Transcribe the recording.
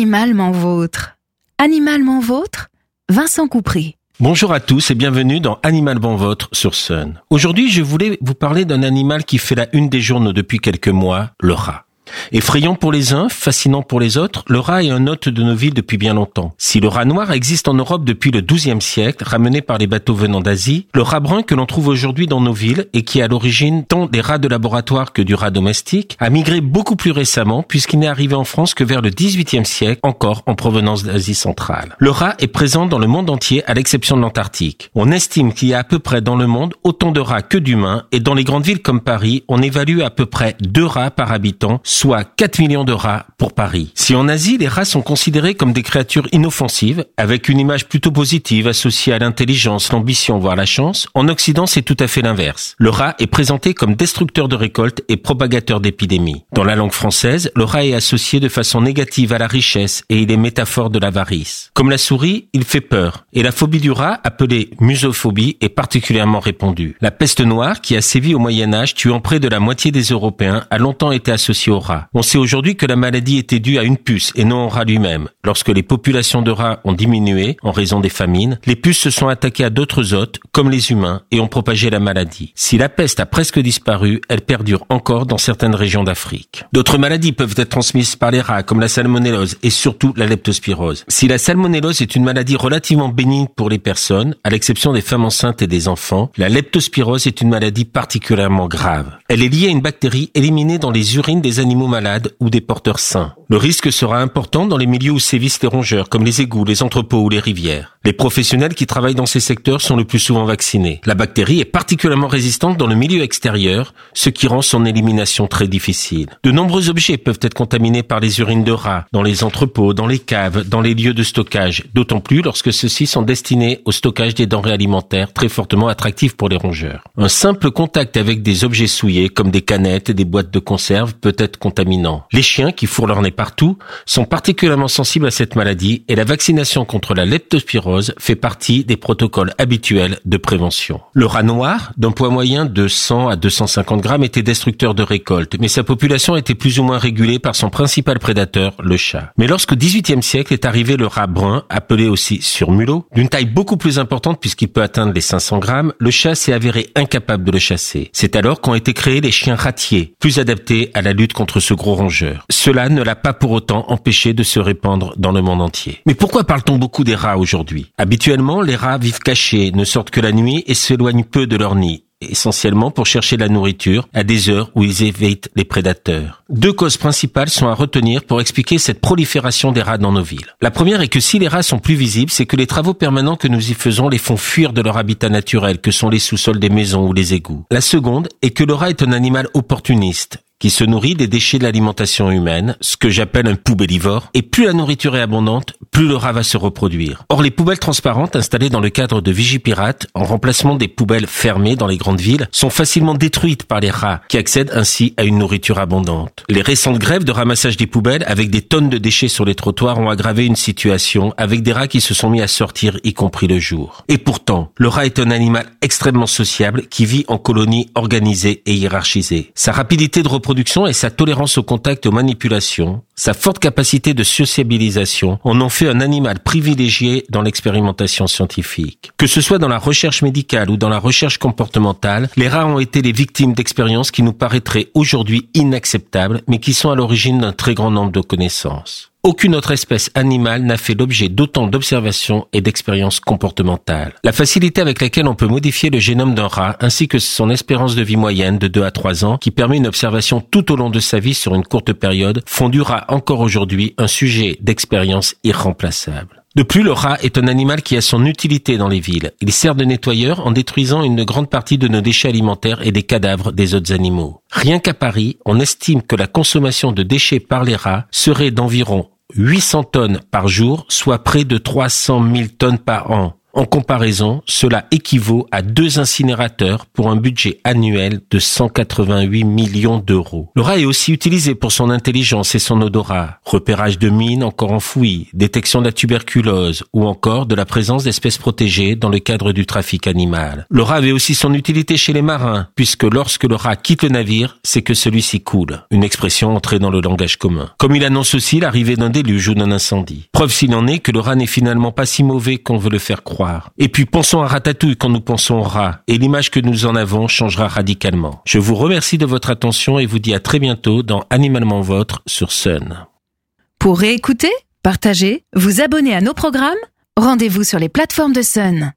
Animalement vôtre. Animalement vôtre, Vincent Coupry. Bonjour à tous et bienvenue dans Animalement Vôtre sur Sun. Aujourd'hui, je voulais vous parler d'un animal qui fait la une des journaux depuis quelques mois, le rat. Effrayant pour les uns, fascinant pour les autres, le rat est un hôte de nos villes depuis bien longtemps. Si le rat noir existe en Europe depuis le XIIe siècle, ramené par les bateaux venant d'Asie, le rat brun que l'on trouve aujourd'hui dans nos villes et qui est à l'origine tant des rats de laboratoire que du rat domestique, a migré beaucoup plus récemment puisqu'il n'est arrivé en France que vers le XVIIIe siècle, encore en provenance d'Asie centrale. Le rat est présent dans le monde entier à l'exception de l'Antarctique. On estime qu'il y a à peu près dans le monde autant de rats que d'humains et dans les grandes villes comme Paris, on évalue à peu près deux rats par habitant, soit 4 millions de rats pour Paris. Si en Asie, les rats sont considérés comme des créatures inoffensives, avec une image plutôt positive associée à l'intelligence, l'ambition, voire la chance, en Occident, c'est tout à fait l'inverse. Le rat est présenté comme destructeur de récoltes et propagateur d'épidémies. Dans la langue française, le rat est associé de façon négative à la richesse et il est métaphore de l'avarice. Comme la souris, il fait peur. Et la phobie du rat, appelée musophobie, est particulièrement répandue. La peste noire, qui a sévi au Moyen Âge, tuant près de la moitié des Européens, a longtemps été associée au rat. On sait aujourd'hui que la maladie était due à une puce et non au rat lui-même. Lorsque les populations de rats ont diminué en raison des famines, les puces se sont attaquées à d'autres hôtes, comme les humains, et ont propagé la maladie. Si la peste a presque disparu, elle perdure encore dans certaines régions d'Afrique. D'autres maladies peuvent être transmises par les rats, comme la salmonellose et surtout la leptospirose. Si la salmonellose est une maladie relativement bénigne pour les personnes, à l'exception des femmes enceintes et des enfants, la leptospirose est une maladie particulièrement grave. Elle est liée à une bactérie éliminée dans les urines des animaux malades ou des porteurs sains. Le risque sera important dans les milieux où sévissent les rongeurs, comme les égouts, les entrepôts ou les rivières. Les professionnels qui travaillent dans ces secteurs sont le plus souvent vaccinés. La bactérie est particulièrement résistante dans le milieu extérieur, ce qui rend son élimination très difficile. De nombreux objets peuvent être contaminés par les urines de rats, dans les entrepôts, dans les caves, dans les lieux de stockage, d'autant plus lorsque ceux-ci sont destinés au stockage des denrées alimentaires très fortement attractives pour les rongeurs. Un simple contact avec des objets souillés, comme des canettes et des boîtes de conserve, peut être Les chiens, qui fourrent leur nez partout, sont particulièrement sensibles à cette maladie et la vaccination contre la leptospirose fait partie des protocoles habituels de prévention. Le rat noir, d'un poids moyen de 100 à 250 grammes, était destructeur de récolte, mais sa population était plus ou moins régulée par son principal prédateur, le chat. Mais lorsqu'au XVIIIe siècle est arrivé le rat brun, appelé aussi surmulot, d'une taille beaucoup plus importante puisqu'il peut atteindre les 500 grammes, le chat s'est avéré incapable de le chasser. C'est alors qu'ont été créés les chiens ratiers, plus adaptés à la lutte contre ce gros rongeur. Cela ne l'a pas pour autant empêché de se répandre dans le monde entier. Mais pourquoi parle-t-on beaucoup des rats aujourd'hui? Habituellement, les rats vivent cachés, ne sortent que la nuit et s'éloignent peu de leur nid essentiellement pour chercher la nourriture à des heures où ils évitent les prédateurs. Deux causes principales sont à retenir pour expliquer cette prolifération des rats dans nos villes. La première est que si les rats sont plus visibles, c'est que les travaux permanents que nous y faisons les font fuir de leur habitat naturel, que sont les sous-sols des maisons ou les égouts. La seconde est que le rat est un animal opportuniste qui se nourrit des déchets de l'alimentation humaine, ce que j'appelle un poubellivore, et plus la nourriture est abondante, plus le rat va se reproduire. Or, les poubelles transparentes installées dans le cadre de Vigipirate, en remplacement des poubelles fermées dans les grandes villes, sont facilement détruites par les rats, qui accèdent ainsi à une nourriture abondante. Les récentes grèves de ramassage des poubelles, avec des tonnes de déchets sur les trottoirs, ont aggravé une situation, avec des rats qui se sont mis à sortir, y compris le jour. Et pourtant, le rat est un animal extrêmement sociable, qui vit en colonies organisées et hiérarchisées. Sa rapidité de reproduction et sa tolérance au contact et aux manipulations, sa forte capacité de sociabilisation en ont fait un animal privilégié dans l'expérimentation scientifique. Que ce soit dans la recherche médicale ou dans la recherche comportementale, les rats ont été les victimes d'expériences qui nous paraîtraient aujourd'hui inacceptables, mais qui sont à l'origine d'un très grand nombre de connaissances. Aucune autre espèce animale n'a fait l'objet d'autant d'observations et d'expériences comportementales. La facilité avec laquelle on peut modifier le génome d'un rat ainsi que son espérance de vie moyenne de 2 à 3 ans qui permet une observation tout au long de sa vie sur une courte période font du rat encore aujourd'hui un sujet d'expérience irremplaçable. De plus, le rat est un animal qui a son utilité dans les villes. Il sert de nettoyeur en détruisant une grande partie de nos déchets alimentaires et des cadavres des autres animaux. Rien qu'à Paris, on estime que la consommation de déchets par les rats serait d'environ 800 tonnes par jour, soit près de 300 000 tonnes par an. En comparaison, cela équivaut à deux incinérateurs pour un budget annuel de 188 millions d'euros. Le rat est aussi utilisé pour son intelligence et son odorat, repérage de mines encore enfouies, détection de la tuberculose ou encore de la présence d'espèces protégées dans le cadre du trafic animal. Le rat avait aussi son utilité chez les marins, puisque lorsque le rat quitte le navire, c'est que celui-ci coule. Une expression entrée dans le langage commun. Comme il annonce aussi l'arrivée d'un déluge ou d'un incendie. Preuve s'il en est que le rat n'est finalement pas si mauvais qu'on veut le faire Et puis pensons à Ratatouille quand nous pensons au rat, et l'image que nous en avons changera radicalement. Je vous remercie de votre attention et vous dis à très bientôt dans Animalement Votre sur Sun. Pour réécouter, partager, vous abonner à nos programmes, rendez-vous sur les plateformes de Sun.